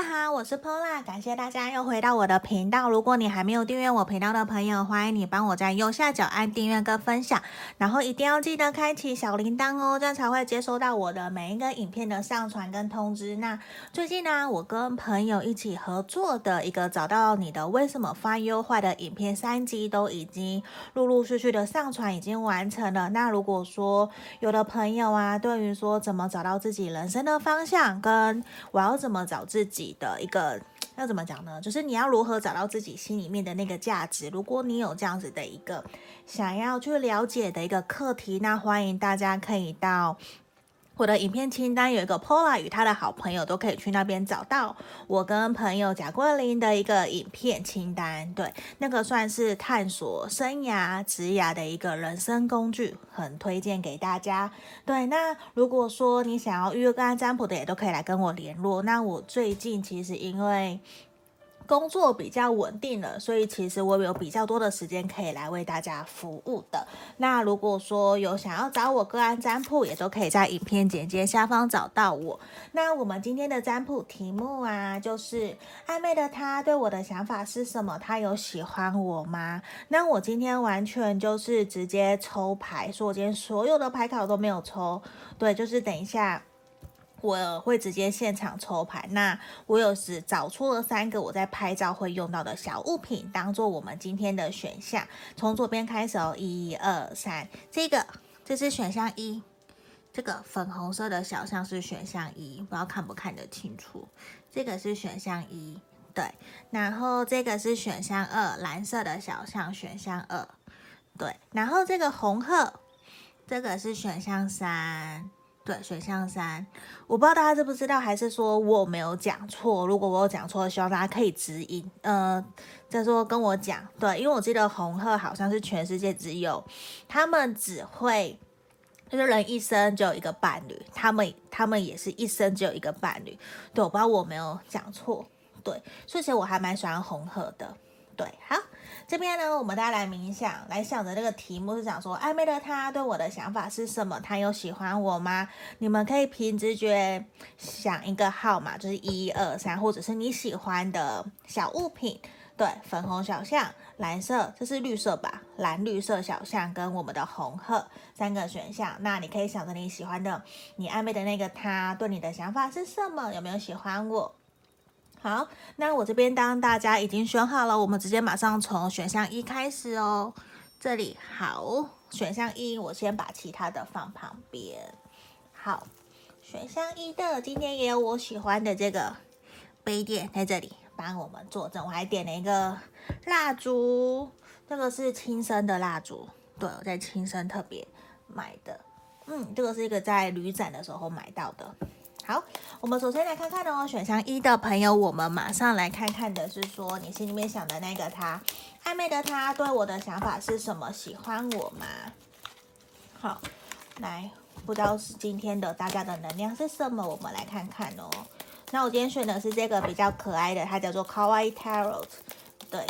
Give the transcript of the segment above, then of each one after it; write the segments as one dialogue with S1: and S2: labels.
S1: 大家好，我是 Pola，感谢大家又回到我的频道。如果你还没有订阅我频道的朋友，欢迎你帮我在右下角按订阅跟分享，然后一定要记得开启小铃铛哦，这样才会接收到我的每一个影片的上传跟通知。那最近呢，我跟朋友一起合作的一个找到你的为什么发优化的影片三集都已经陆陆续续的上传，已经完成了。那如果说有的朋友啊，对于说怎么找到自己人生的方向，跟我要怎么找自己。的一个要怎么讲呢？就是你要如何找到自己心里面的那个价值。如果你有这样子的一个想要去了解的一个课题，那欢迎大家可以到。我的影片清单有一个 Pola 与他的好朋友都可以去那边找到我跟朋友贾桂林的一个影片清单，对，那个算是探索生涯、职涯的一个人生工具，很推荐给大家。对，那如果说你想要预约个案占卜的，也都可以来跟我联络。那我最近其实因为工作比较稳定了，所以其实我有比较多的时间可以来为大家服务的。那如果说有想要找我个案占卜，也都可以在影片简介下方找到我。那我们今天的占卜题目啊，就是暧昧的他对我的想法是什么？他有喜欢我吗？那我今天完全就是直接抽牌，所以我今天所有的牌卡我都没有抽。对，就是等一下。我会直接现场抽牌，那我有时找出了三个我在拍照会用到的小物品，当做我们今天的选项。从左边开始哦，一二三，这个这是选项一，这个粉红色的小象是选项一，不知道看不看得清楚？这个是选项一，对，然后这个是选项二，蓝色的小象选项二，对，然后这个红鹤，这个是选项三。对，选项三，我不知道大家知不知道，还是说我没有讲错？如果我有讲错，希望大家可以指引，呃，再说跟我讲。对，因为我记得红鹤好像是全世界只有他们只会，就是人一生只有一个伴侣，他们他们也是一生只有一个伴侣。对，我不知道我没有讲错。对，所以其实我还蛮喜欢红鹤的。对，好。这边呢，我们大家来冥想，来想着这个题目是讲说，暧昧的他对我的想法是什么？他有喜欢我吗？你们可以凭直觉想一个号码，就是一二三，或者是你喜欢的小物品。对，粉红小象，蓝色，这是绿色吧？蓝绿色小象跟我们的红鹤三个选项。那你可以想着你喜欢的，你暧昧的那个他对你的想法是什么？有没有喜欢我？好，那我这边当大家已经选好了，我们直接马上从选项一开始哦。这里好，选项一，我先把其他的放旁边。好，选项一的今天也有我喜欢的这个杯垫在这里帮我们作证，我还点了一个蜡烛，这个是亲生的蜡烛，对，我在亲生特别买的，嗯，这个是一个在旅展的时候买到的。好，我们首先来看看哦，选项一的朋友，我们马上来看看的是说，你心里面想的那个他，暧昧的他对我的想法是什么？喜欢我吗？好，来，不知道是今天的大家的能量是什么？我们来看看哦。那我今天选的是这个比较可爱的，它叫做 Kawaii Tarot，对，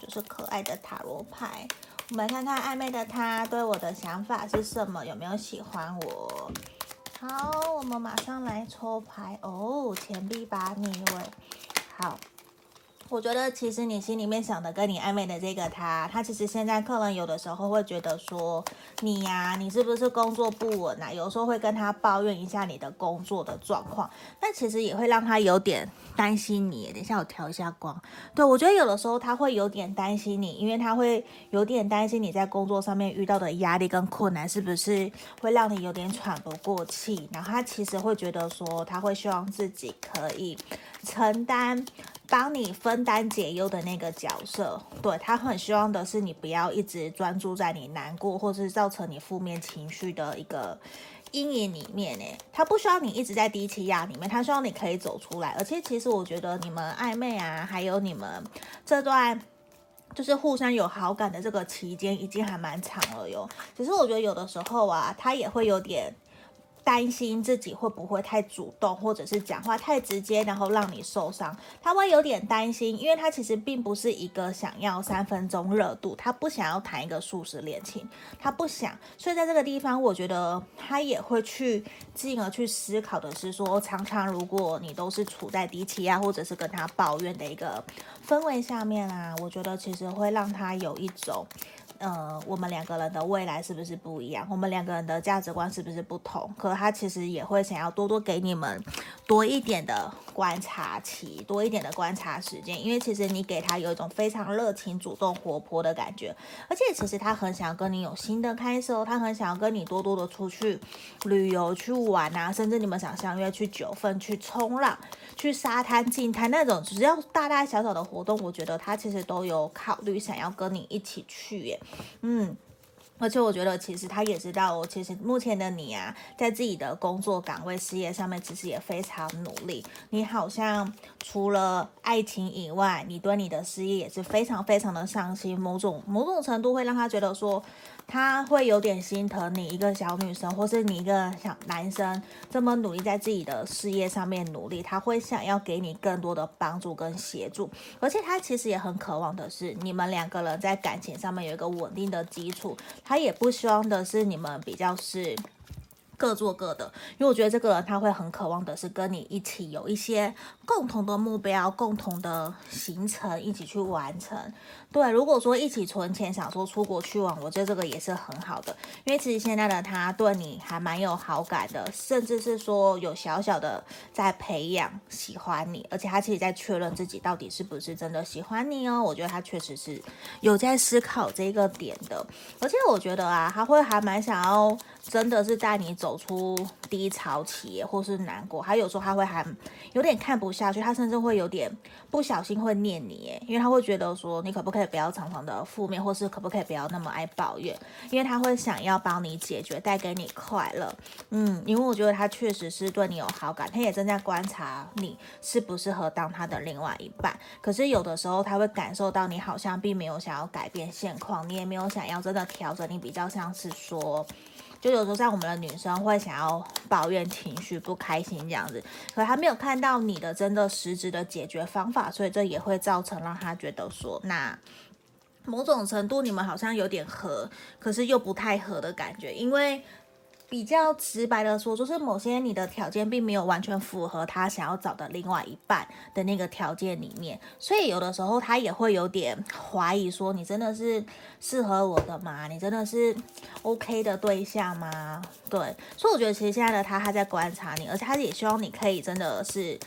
S1: 就是可爱的塔罗牌。我们来看看暧昧的他对我的想法是什么？有没有喜欢我？好，我们马上来抽牌哦。钱币八逆位，好。我觉得其实你心里面想的跟你暧昧的这个他，他其实现在可能有的时候会觉得说你呀、你是不是工作不稳啊？有时候会跟他抱怨一下你的工作的状况，但其实也会让他有点担心你。等一下我调一下光，对，我觉得有的时候他会有点担心你，因为他会有点担心你在工作上面遇到的压力跟困难是不是会让你有点喘不过气。然后他其实会觉得说他会希望自己可以承担。帮你分担解忧的那个角色，对，他很希望的是你不要一直专注在你难过或是造成你负面情绪的一个阴影里面诶，他不需要你一直在低气压里面，他希望你可以走出来。而且其实我觉得你们暧昧啊，还有你们这段就是互相有好感的这个期间已经还蛮长了哟。只是我觉得有的时候啊，他也会有点。担心自己会不会太主动，或者是讲话太直接，然后让你受伤。他会有点担心，因为他其实并不是一个想要三分钟热度，他不想要谈一个速食恋情，他不想。所以在这个地方，我觉得他也会去进而去思考的是说，常常如果你都是处在低气压，或者是跟他抱怨的一个氛围下面啊，我觉得其实会让他有一种。呃，我们两个人的未来是不是不一样？我们两个人的价值观是不是不同？可他其实也会想要多多给你们多一点的观察期，多一点的观察时间，因为其实你给他有一种非常热情、主动、活泼的感觉，而且其实他很想要跟你有新的开始哦，他很想要跟你多多的出去旅游、去玩啊，甚至你们想相约去九份、去冲浪、去沙滩、近滩那种，只要大大小小的活动，我觉得他其实都有考虑想要跟你一起去耶。嗯，而且我觉得其实他也知道，其实目前的你啊，在自己的工作岗位、事业上面，其实也非常努力。你好像除了爱情以外，你对你的事业也是非常非常的上心，某种某种程度会让他觉得说。他会有点心疼你一个小女生，或是你一个小男生这么努力在自己的事业上面努力，他会想要给你更多的帮助跟协助，而且他其实也很渴望的是你们两个人在感情上面有一个稳定的基础，他也不希望的是你们比较是。各做各的，因为我觉得这个人他会很渴望的是跟你一起有一些共同的目标、共同的行程一起去完成。对，如果说一起存钱，想说出国去玩，我觉得这个也是很好的，因为其实现在的他对你还蛮有好感的，甚至是说有小小的在培养喜欢你，而且他其实在确认自己到底是不是真的喜欢你哦。我觉得他确实是有在思考这个点的，而且我觉得啊，他会还蛮想要。真的是带你走出低潮期，或是难过，还有时候他会还有点看不下去，他甚至会有点不小心会念你，诶，因为他会觉得说你可不可以不要常常的负面，或是可不可以不要那么爱抱怨，因为他会想要帮你解决，带给你快乐，嗯，因为我觉得他确实是对你有好感，他也正在观察你适不适合当他的另外一半，可是有的时候他会感受到你好像并没有想要改变现况，你也没有想要真的调整，你比较像是说。就有时候像我们的女生会想要抱怨情绪不开心这样子，可她没有看到你的真的实质的解决方法，所以这也会造成让她觉得说，那某种程度你们好像有点合，可是又不太合的感觉，因为。比较直白的说，就是某些你的条件并没有完全符合他想要找的另外一半的那个条件里面，所以有的时候他也会有点怀疑，说你真的是适合我的吗？你真的是 OK 的对象吗？对，所以我觉得其实现在的他，他在观察你，而且他也希望你可以真的是。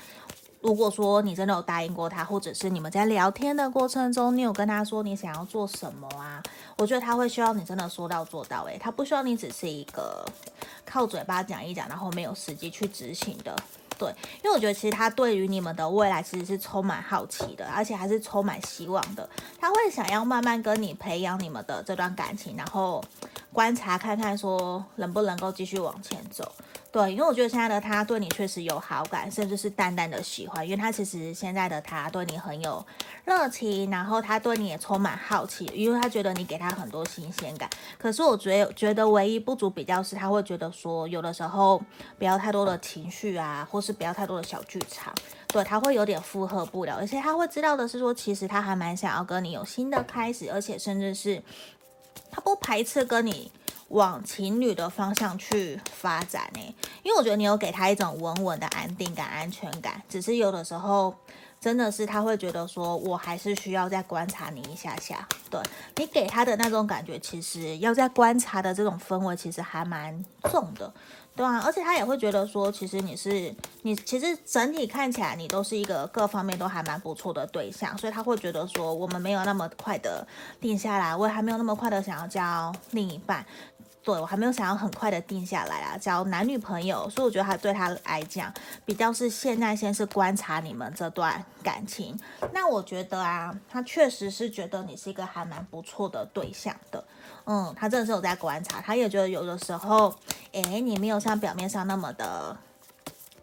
S1: 如果说你真的有答应过他，或者是你们在聊天的过程中，你有跟他说你想要做什么啊？我觉得他会需要你真的说到做到，诶，他不需要你只是一个靠嘴巴讲一讲，然后没有实际去执行的。对，因为我觉得其实他对于你们的未来其实是充满好奇的，而且还是充满希望的。他会想要慢慢跟你培养你们的这段感情，然后观察看看说能不能够继续往前走。对，因为我觉得现在的他对你确实有好感，甚至是淡淡的喜欢。因为他其实现在的他对你很有热情，然后他对你也充满好奇，因为他觉得你给他很多新鲜感。可是我觉得觉得唯一不足比较是，他会觉得说有的时候不要太多的情绪啊，或是不要太多的小剧场，对，他会有点负荷不了。而且他会知道的是说，其实他还蛮想要跟你有新的开始，而且甚至是他不排斥跟你。往情侣的方向去发展呢，因为我觉得你有给他一种稳稳的安定感、安全感。只是有的时候，真的是他会觉得说，我还是需要再观察你一下下。对，你给他的那种感觉，其实要在观察的这种氛围，其实还蛮重的，对啊，而且他也会觉得说，其实你是你，其实整体看起来你都是一个各方面都还蛮不错的对象，所以他会觉得说，我们没有那么快的定下来，我还没有那么快的想要交另一半。对，我还没有想要很快的定下来啊，交男女朋友，所以我觉得他对他来讲比较是现在先是观察你们这段感情。那我觉得啊，他确实是觉得你是一个还蛮不错的对象的，嗯，他真的是有在观察，他也觉得有的时候，诶，你没有像表面上那么的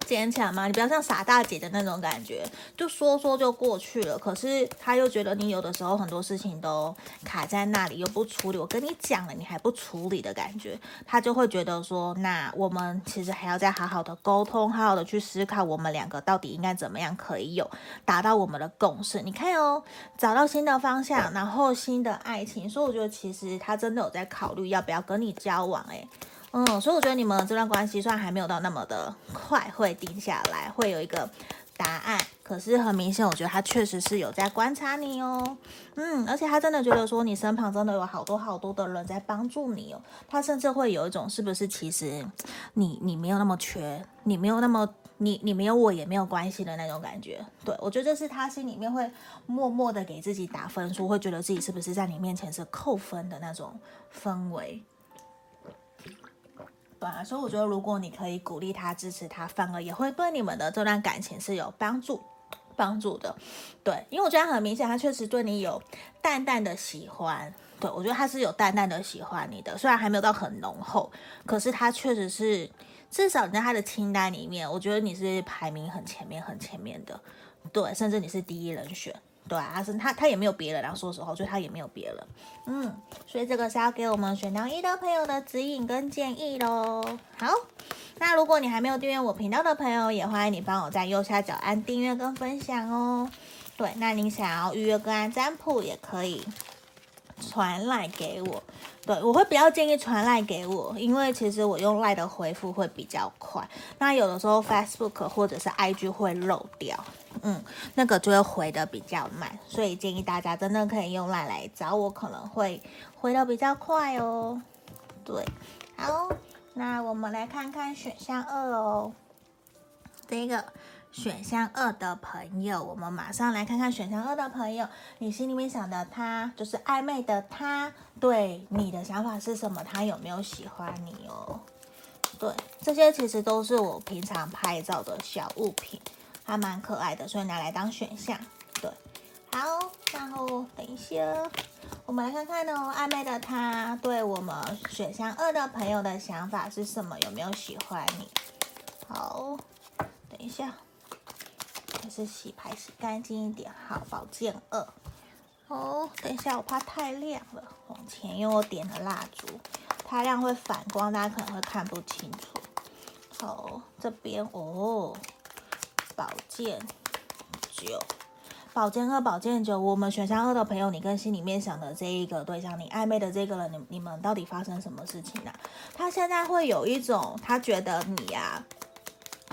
S1: 坚强吗？你不要像傻大姐的那种感觉，就说说就过去了。可是他又觉得你有的时候很多事情都卡在那里，又不处理。我跟你讲了，你还不处理的感觉，他就会觉得说，那我们其实还要再好好的沟通，好好的去思考，我们两个到底应该怎么样可以有达到我们的共识。你看哦，找到新的方向，然后新的爱情，所以我觉得其实他真的有在考虑要不要跟你交往，诶。嗯，所以我觉得你们这段关系虽然还没有到那么的快会定下来，会有一个答案，可是很明显，我觉得他确实是有在观察你哦。嗯，而且他真的觉得说你身旁真的有好多好多的人在帮助你哦。他甚至会有一种是不是其实你你没有那么缺，你没有那么你你没有我也没有关系的那种感觉。对，我觉得这是他心里面会默默的给自己打分数，会觉得自己是不是在你面前是扣分的那种氛围。对，所以我觉得，如果你可以鼓励他、支持他，反而也会对你们的这段感情是有帮助、帮助的。对，因为我觉得很明显，他确实对你有淡淡的喜欢。对，我觉得他是有淡淡的喜欢你的，虽然还没有到很浓厚，可是他确实是至少你在他的清单里面，我觉得你是排名很前面、很前面的。对，甚至你是第一人选。对啊，他他他也没有别人，然后说实话，所以他也没有别人。嗯，所以这个是要给我们选到一的朋友的指引跟建议喽。好，那如果你还没有订阅我频道的朋友，也欢迎你帮我在右下角按订阅跟分享哦。对，那您想要预约个案占卜，也可以传赖给我。对，我会比较建议传赖给我，因为其实我用赖的回复会比较快。那有的时候 Facebook 或者是 IG 会漏掉。嗯，那个就会回的比较慢，所以建议大家真的可以用 LINE 来找我，可能会回的比较快哦。对，好，那我们来看看选项二哦。这个选项二的朋友，我们马上来看看选项二的朋友，你心里面想的他，就是暧昧的他，对你的想法是什么？他有没有喜欢你哦？对，这些其实都是我平常拍照的小物品。还蛮可爱的，所以拿来当选项。对，好，然后等一下，我们来看看哦，暧昧的他对我们选项二的朋友的想法是什么？有没有喜欢你？好，等一下，还是洗牌洗干净一点。好，宝剑二。哦，等一下，我怕太亮了，往前，因为我点了蜡烛，太亮会反光，大家可能会看不清楚。好，这边哦。宝剑九，宝剑二，宝剑九。我们选项二的朋友，你跟心里面想的这一个对象，你暧昧的这个人，你你们到底发生什么事情呢、他现在会有一种，他觉得你呀、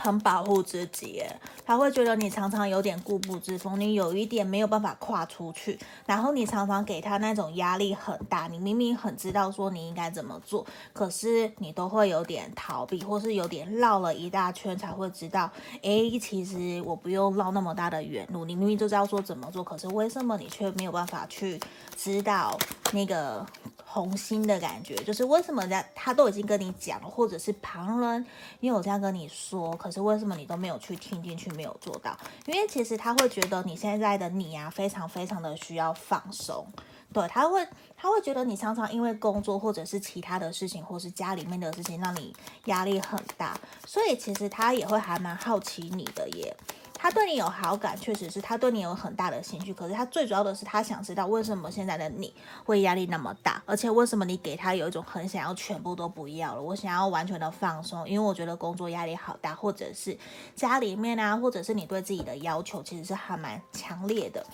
S1: 很保护自己，他会觉得你常常有点固步自封，你有一点没有办法跨出去，然后你常常给他那种压力很大。你明明很知道说你应该怎么做，可是你都会有点逃避，或是有点绕了一大圈才会知道，诶，其实我不用绕那么大的远路。你明明就知道说怎么做，可是为什么你却没有办法去知道那个？红心的感觉，就是为什么人家他都已经跟你讲，或者是旁人也有这样跟你说，可是为什么你都没有去听进去，没有做到？因为其实他会觉得你现在的你啊，非常非常的需要放松。对，他会他会觉得你常常因为工作或者是其他的事情，或是家里面的事情，让你压力很大，所以其实他也会还蛮好奇你的耶。他对你有好感，确实是他对你有很大的兴趣。可是他最主要的是，他想知道为什么现在的你会压力那么大，而且为什么你给他有一种很想要全部都不要了，我想要完全的放松，因为我觉得工作压力好大，或者是家里面啊，或者是你对自己的要求其实是还蛮强烈的。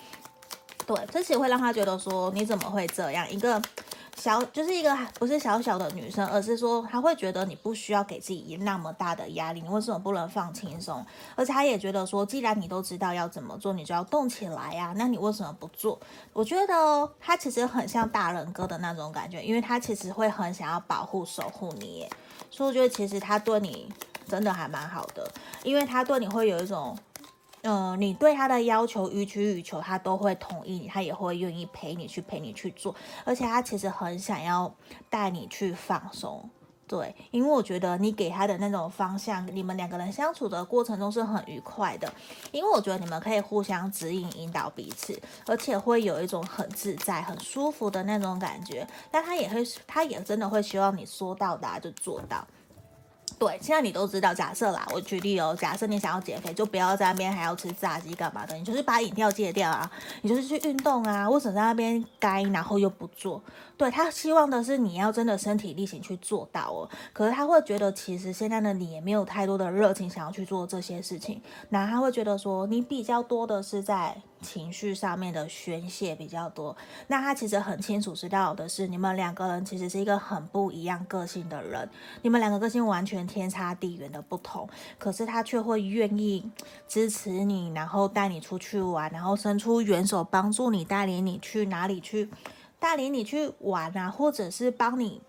S1: 对，这其实会让他觉得说，你怎么会这样一个。小就是一个不是小小的女生，而是说她会觉得你不需要给自己那么大的压力，你为什么不能放轻松？而且她也觉得说，既然你都知道要怎么做，你就要动起来呀，那你为什么不做？我觉得她其实很像大人哥的那种感觉，因为她其实会很想要保护守护你，所以我觉得其实她对你真的还蛮好的，因为她对你会有一种。呃，你对他的要求予取予求，他都会同意你，他也会愿意陪你去陪你去做，而且他其实很想要带你去放松，对，因为我觉得你给他的那种方向，你们两个人相处的过程中是很愉快的，因为我觉得你们可以互相指引引导彼此，而且会有一种很自在、很舒服的那种感觉，但他也会，他也真的会希望你说到达就做到。对，现在你都知道。假设啦，我举例哦，假设你想要减肥，就不要在那边还要吃炸鸡干嘛的，你就是把饮料戒掉啊，你就是去运动啊，或者在那边该然后又不做？对，他希望的是你要真的身体力行去做到哦。可是他会觉得，其实现在的你也没有太多的热情想要去做这些事情，那他会觉得说你比较多的是在。情绪上面的宣泄比较多，那他其实很清楚知道的是，你们两个人其实是一个很不一样个性的人，你们两个个性完全天差地远的不同，可是他却会愿意支持你，然后带你出去玩，然后伸出援手帮助你，带领你去哪里去，大连你去玩啊，或者是帮你。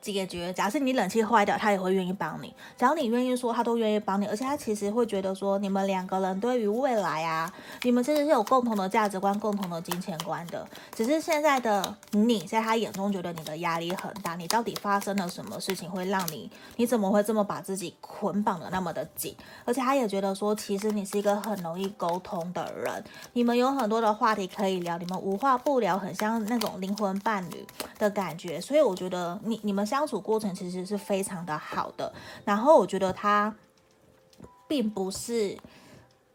S1: 解决，假设你冷气坏掉，他也会愿意帮你。只要你愿意说，他都愿意帮你。而且他其实会觉得说，你们两个人对于未来啊，你们其实是有共同的价值观、共同的金钱观的。只是现在的你在他眼中觉得你的压力很大。你到底发生了什么事情会让你？你怎么会这么把自己捆绑的那么的紧？而且他也觉得说，其实你是一个很容易沟通的人。你们有很多的话题可以聊，你们无话不聊，很像那种灵魂伴侣的感觉。所以我觉得你你们相处过程其实是非常的好的，然后我觉得他并不是。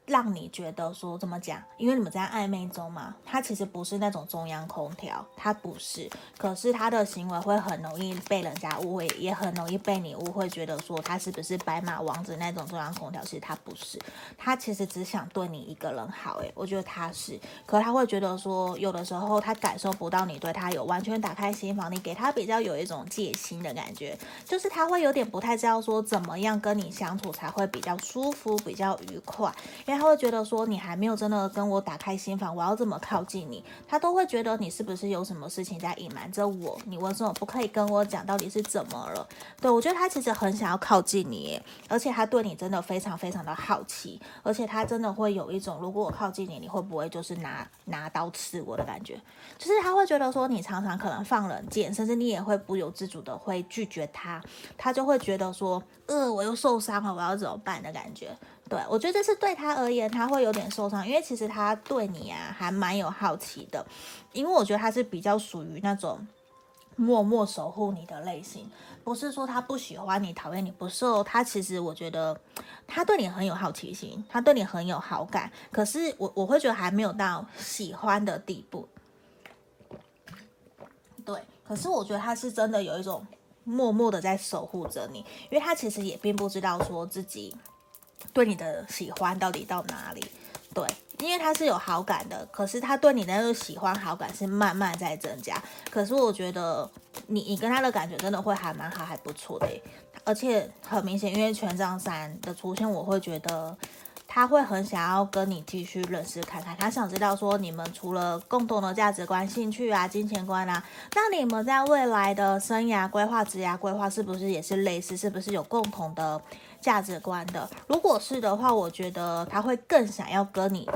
S1: 让你觉得说怎么讲？因为你们在暧昧中嘛，他其实不是那种中央空调，他不是。可是他的行为会很容易被人家误会，也很容易被你误会，觉得说他是不是白马王子那种中央空调？其实他不是，他其实只想对你一个人好。诶，我觉得他是。可他会觉得说，有的时候他感受不到你对他有完全打开心房，你给他比较有一种戒心的感觉，就是他会有点不太知道说怎么样跟你相处才会比较舒服、比较愉快。因为他会觉得说你还没有真的跟我打开心房，我要怎么靠近你？他都会觉得你是不是有什么事情在隐瞒着我？你为什么不可以跟我讲到底是怎么了？对，我觉得他其实很想要靠近你，而且他对你真的非常非常的好奇，而且他真的会有一种如果我靠近你，你会不会就是拿拿刀刺我的感觉？就是他会觉得说你常常可能放冷箭，甚至你也会不由自主的会拒绝他，他就会觉得说，呃，我又受伤了，我要怎么办的感觉？对，我觉得这是对他而言，他会有点受伤，因为其实他对你啊还蛮有好奇的，因为我觉得他是比较属于那种默默守护你的类型，不是说他不喜欢你、讨厌你，不是哦，他其实我觉得他对你很有好奇心，他对你很有好感，可是我我会觉得还没有到喜欢的地步。对，可是我觉得他是真的有一种默默的在守护着你，因为他其实也并不知道说自己。对你的喜欢到底到哪里？对，因为他是有好感的，可是他对你的那个喜欢好感是慢慢在增加。可是我觉得你你跟他的感觉真的会还蛮好，还不错的，而且很明显，因为权杖三的出现，我会觉得。他会很想要跟你继续认识看看，他想知道说你们除了共同的价值观、兴趣啊、金钱观啊，那你们在未来的生涯规划、职业规划是不是也是类似？是不是有共同的价值观的？如果是的话，我觉得他会更想要跟你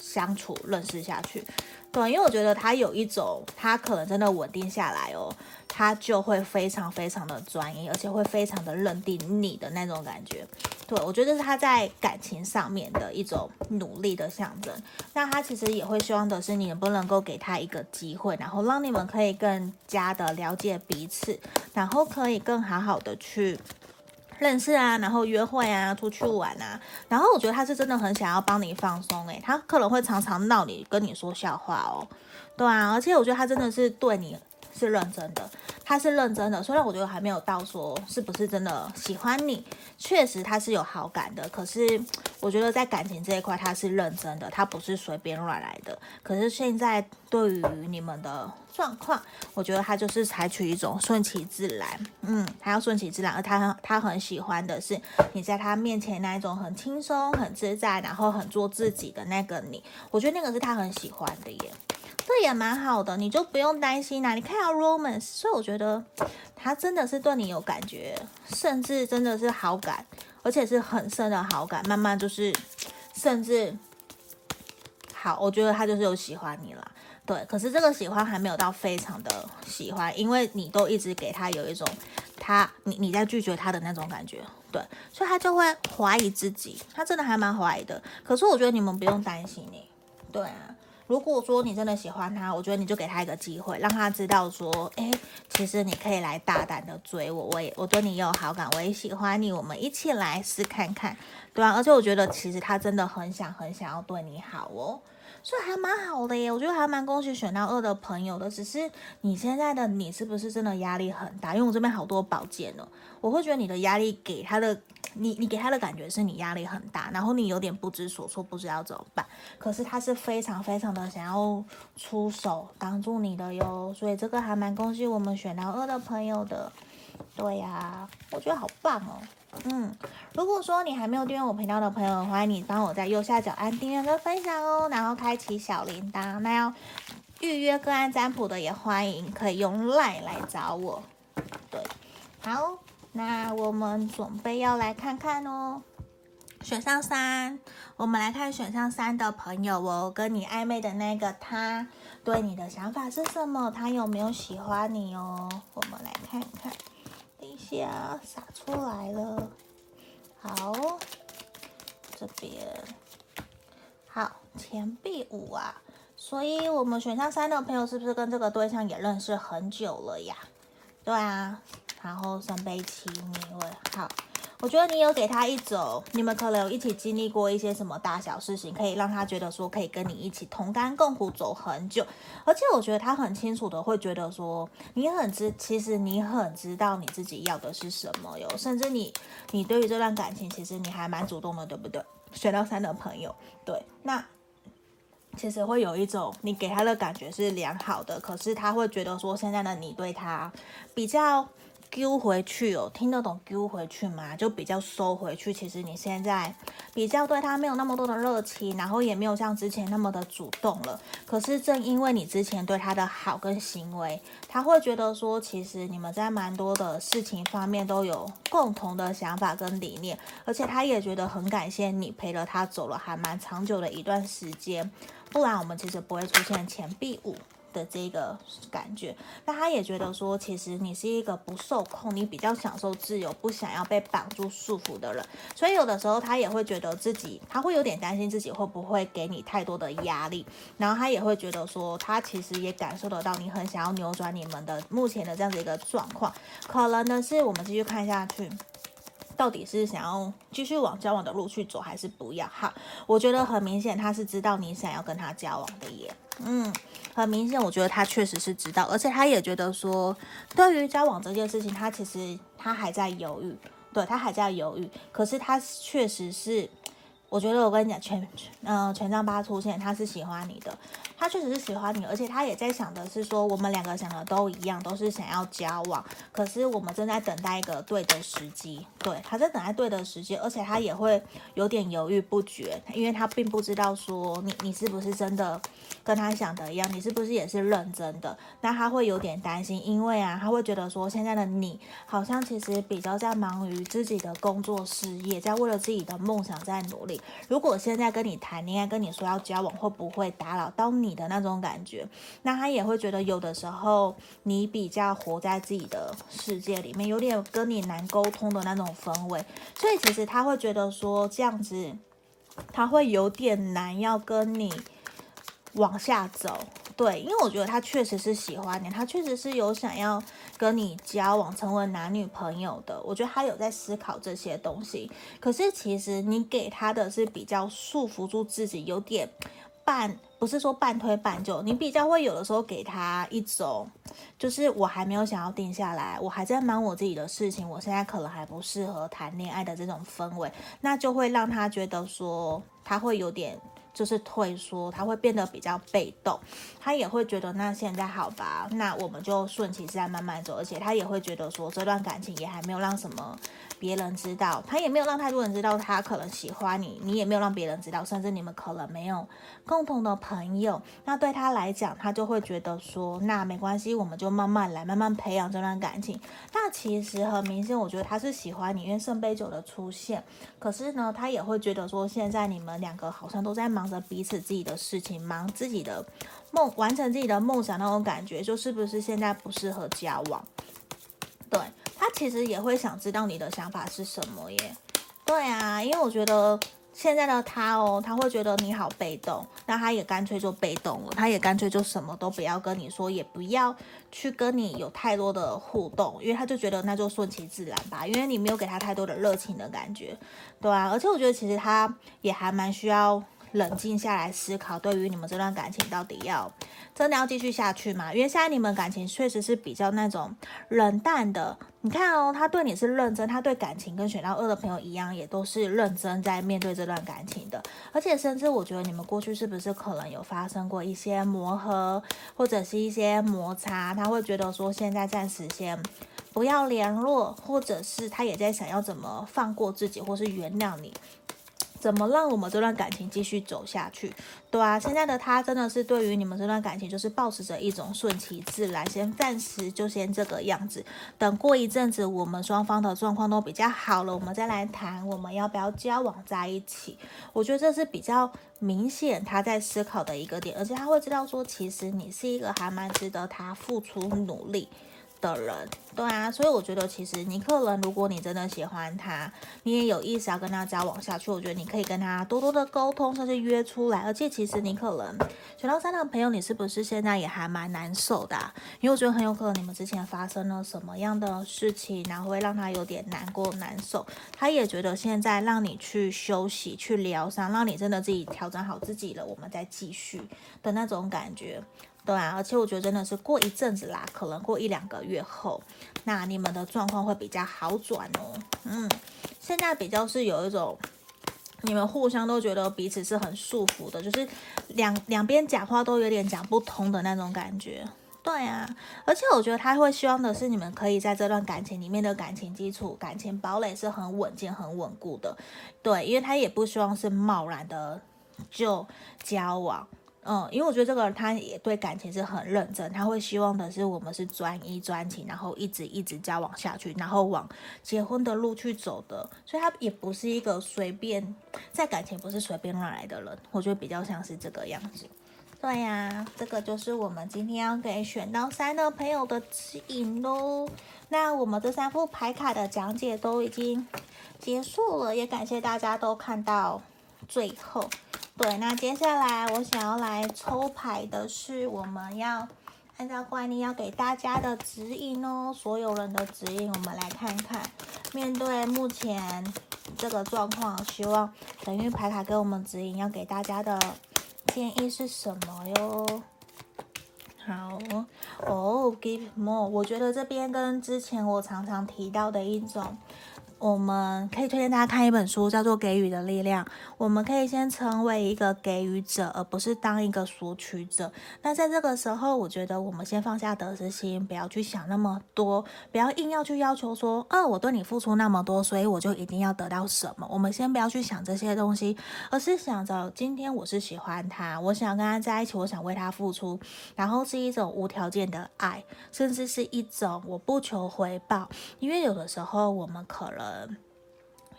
S1: 相处、认识下去。对，因为我觉得他有一种，他可能真的稳定下来哦，他就会非常非常的专一，而且会非常的认定你的那种感觉。对，我觉得是他在感情上面的一种努力的象征。那他其实也会希望的是，你能不能够给他一个机会，然后让你们可以更加的了解彼此，然后可以更好好的去。认识啊，然后约会啊，出去玩啊，然后我觉得他是真的很想要帮你放松诶，他可能会常常闹你，跟你说笑话哦，对啊，而且我觉得他真的是对你是认真的，他是认真的，虽然我觉得还没有到说是不是真的。喜欢你，确实他是有好感的，可是我觉得在感情这一块他是认真的，他不是随便乱来的，可是现在对于你们的。状况，我觉得他就是采取一种顺其自然，嗯，他要顺其自然，而他他很喜欢的是你在他面前那一种很轻松、很自在，然后很做自己的那个你，我觉得那个是他很喜欢的耶，这也蛮好的，你就不用担心啦。你看到 romance，所以我觉得他真的是对你有感觉，甚至真的是好感，而且是很深的好感，慢慢就是甚至好，我觉得他就是有喜欢你了。对，可是这个喜欢还没有到非常的喜欢，因为你都一直给他有一种他你你在拒绝他的那种感觉，对，所以他就会怀疑自己，他真的还蛮怀疑的。可是我觉得你们不用担心你，对啊。如果说你真的喜欢他，我觉得你就给他一个机会，让他知道说，哎，其实你可以来大胆的追我，我也我对你有好感，我也喜欢你，我们一起来试看看，对啊，而且我觉得其实他真的很想很想要对你好哦。所以还蛮好的耶，我觉得还蛮恭喜选到二的朋友的。只是你现在的你是不是真的压力很大？因为我这边好多宝剑哦，我会觉得你的压力给他的，你你给他的感觉是你压力很大，然后你有点不知所措，不知道怎么办。可是他是非常非常的想要出手帮助你的哟，所以这个还蛮恭喜我们选到二的朋友的。对呀、我觉得好棒哦。嗯，如果说你还没有订阅我频道的朋友，欢迎你帮我在右下角按订阅跟分享哦，然后开启小铃铛。那要预约个案占卜的也欢迎，可以用 LINE 来找我。对，好，那我们准备要来看看哦。选项三，我们来看选项三的朋友哦，跟你暧昧的那个他对你的想法是什么？他有没有喜欢你哦？我们来看看。等一下洒出来了，好，这边好钱币五啊，所以我们选项三的朋友是不是跟这个对象也认识很久了呀？对啊，然后圣杯七逆位，好。我觉得你有给他一种，你们可能有一起经历过一些什么大小事情，可以让他觉得说可以跟你一起同甘共苦走很久。而且我觉得他很清楚的会觉得说，你很知，其实你很知道你自己要的是什么哟。甚至你，你对于这段感情，其实你还蛮主动的，对不对？选到三的朋友，对，那其实会有一种你给他的感觉是良好的，可是他会觉得说，现在的你对他比较。丢回去哦，听得懂丢回去吗？就比较收回去。其实你现在比较对他没有那么多的热情，然后也没有像之前那么的主动了。可是正因为你之前对他的好跟行为，他会觉得说，其实你们在蛮多的事情方面都有共同的想法跟理念，而且他也觉得很感谢你陪了他走了还蛮长久的一段时间，不然我们其实不会出现钱币五。的这个感觉，那他也觉得说，其实你是一个不受控，你比较享受自由，不想要被绑住束缚的人，所以有的时候他也会觉得自己，他会有点担心自己会不会给你太多的压力，然后他也会觉得说，他其实也感受得到你很想要扭转你们的目前的这样子一个状况，可能呢是我们继续看下去，到底是想要继续往交往的路去走，还是不要？哈，我觉得很明显他是知道你想要跟他交往的耶。嗯，很明显，我觉得他确实是知道，而且他也觉得说，对于交往这件事情，他其实他还在犹豫，对，他还在犹豫。可是他确实是，我觉得我跟你讲，权嗯权杖八出现，他是喜欢你的。他确实是喜欢你，而且他也在想的是说，我们两个想的都一样，都是想要交往。可是我们正在等待一个对的时机，对，他在等待对的时机，而且他也会有点犹豫不决，因为他并不知道说你你是不是真的跟他想的一样，你是不是也是认真的？那他会有点担心，因为啊，他会觉得说现在的你好像其实比较在忙于自己的工作事业，在为了自己的梦想在努力。如果现在跟你谈恋爱，跟你说要交往，会不会打扰到你？你的那种感觉，那他也会觉得有的时候你比较活在自己的世界里面，有点跟你难沟通的那种氛围，所以其实他会觉得说这样子，他会有点难要跟你往下走。对，因为我觉得他确实是喜欢你，他确实是有想要跟你交往，成为男女朋友的。我觉得他有在思考这些东西，可是其实你给他的是比较束缚住自己，有点。半不是说半推半就，你比较会有的时候给他一种，就是我还没有想要定下来，我还在忙我自己的事情，我现在可能还不适合谈恋爱的这种氛围，那就会让他觉得说他会有点就是退缩，他会变得比较被动，他也会觉得那现在好吧，那我们就顺其自然慢慢走，而且他也会觉得说这段感情也还没有让什么。别人知道，他也没有让太多人知道他可能喜欢你，你也没有让别人知道，甚至你们可能没有共同的朋友。那对他来讲，他就会觉得说，那没关系，我们就慢慢来，慢慢培养这段感情。那其实很明显，我觉得他是喜欢你，因为圣杯九的出现。可是呢，他也会觉得说，现在你们两个好像都在忙着彼此自己的事情，忙自己的梦，完成自己的梦想那种感觉，就是不是现在不适合交往？对。他其实也会想知道你的想法是什么耶，对啊，因为我觉得现在的他哦，他会觉得你好被动，那他也干脆就被动了，他也干脆就什么都不要跟你说，也不要去跟你有太多的互动，因为他就觉得那就顺其自然吧，因为你没有给他太多的热情的感觉，对啊，而且我觉得其实他也还蛮需要。冷静下来思考，对于你们这段感情到底要真的要继续下去吗？因为现在你们感情确实是比较那种冷淡的。你看哦，他对你是认真，他对感情跟选到二的朋友一样，也都是认真在面对这段感情的。而且甚至我觉得你们过去是不是可能有发生过一些磨合，或者是一些摩擦？他会觉得说现在暂时先不要联络，或者是他也在想要怎么放过自己，或是原谅你。怎么让我们这段感情继续走下去？对啊，现在的他真的是对于你们这段感情，就是保持着一种顺其自然，先暂时就先这个样子，等过一阵子我们双方的状况都比较好了，我们再来谈我们要不要交往在一起。我觉得这是比较明显他在思考的一个点，而且他会知道说，其实你是一个还蛮值得他付出努力的人，对啊，所以我觉得其实你可能，如果你真的喜欢他，你也有意思要跟他交往下去，我觉得你可以跟他多多的沟通，甚至约出来。而且其实你可能选到三的朋友，你是不是现在也还蛮难受的？因为我觉得很有可能你们之前发生了什么样的事情，然后会让他有点难过难受。他也觉得现在让你去休息、去疗伤，让你真的自己调整好自己了，我们再继续的那种感觉。对啊，而且我觉得真的是过一阵子啦，可能过一两个月后，那你们的状况会比较好转哦。嗯，现在比较是有一种，你们互相都觉得彼此是很束缚的，就是两两边讲话都有点讲不通的那种感觉。对啊，而且我觉得他会希望的是你们可以在这段感情里面的感情基础、感情堡垒是很稳健、很稳固的。对，因为他也不希望是贸然的就交往。嗯，因为我觉得这个人他也对感情是很认真，他会希望的是我们是专一专情，然后一直一直交往下去，然后往结婚的路去走的。所以他也不是一个随便在感情不是随便乱来的人，我觉得比较像是这个样子。对呀，这个就是我们今天要给选到三的朋友的指引喽。那我们这三副牌卡的讲解都已经结束了，也感谢大家都看到最后。对，那接下来我想要来抽牌的是，我们要按照惯例要给大家的指引哦，所有人的指引，我们来看看，面对目前这个状况，希望神諭牌卡给我们指引，要给大家的建议是什么哟？好哦，Give more，我觉得这边跟之前我常常提到的一种。我们可以推荐大家看一本书，叫做《给予的力量》。我们可以先成为一个给予者，而不是当一个索取者。那在这个时候，我觉得我们先放下得失心，不要去想那么多，不要硬要去要求说，哦，我对你付出那么多，所以我就一定要得到什么。我们先不要去想这些东西，而是想着今天我是喜欢他，我想跟他在一起，我想为他付出，然后是一种无条件的爱，甚至是一种我不求回报。因为有的时候我们可能。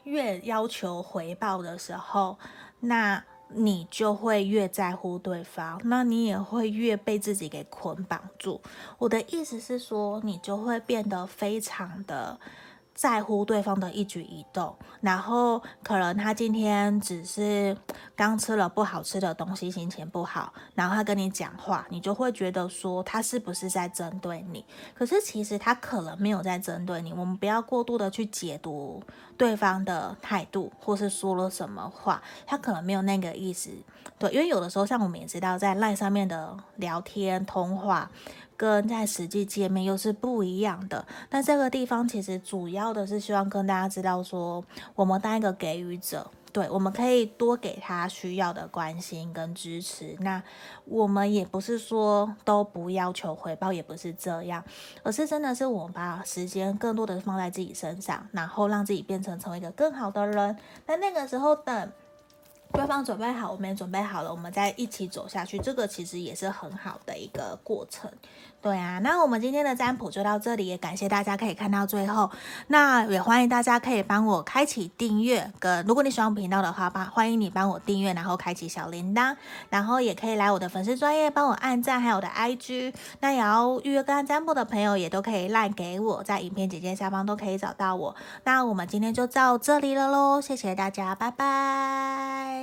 S1: 越要求回报的时候，那你就会越在乎对方，那你也会越被自己给捆绑住。我的意思是说，你就会变得非常的。在乎对方的一举一动，然后可能他今天只是刚吃了不好吃的东西，心情不好，然后他跟你讲话，你就会觉得说他是不是在针对你？可是其实他可能没有在针对你。我们不要过度的去解读对方的态度，或是说了什么话，他可能没有那个意思。对，因为有的时候像我们也知道，在 LINE 上面的聊天通话。跟在实际见面又是不一样的。那这个地方其实主要的是希望跟大家知道说，我们当一个给予者，对，我们可以多给他需要的关心跟支持。那我们也不是说都不要求回报，也不是这样，而是真的是我们把时间更多的放在自己身上，然后让自己变成成为一个更好的人。那那个时候等。对方准备好，我们也准备好了，我们再一起走下去。这个其实也是很好的一个过程。对啊，那我们今天的占卜就到这里，也感谢大家可以看到最后。那也欢迎大家可以帮我开启订阅，跟如果你喜欢频道的话，帮欢迎你帮我订阅，然后开启小铃铛，然后也可以来我的粉丝专业帮我按赞，还有我的 IG。那也要预约个案占卜的朋友也都可以赖给我，在影片简介下方都可以找到我。那我们今天就到这里了喽，谢谢大家，拜拜。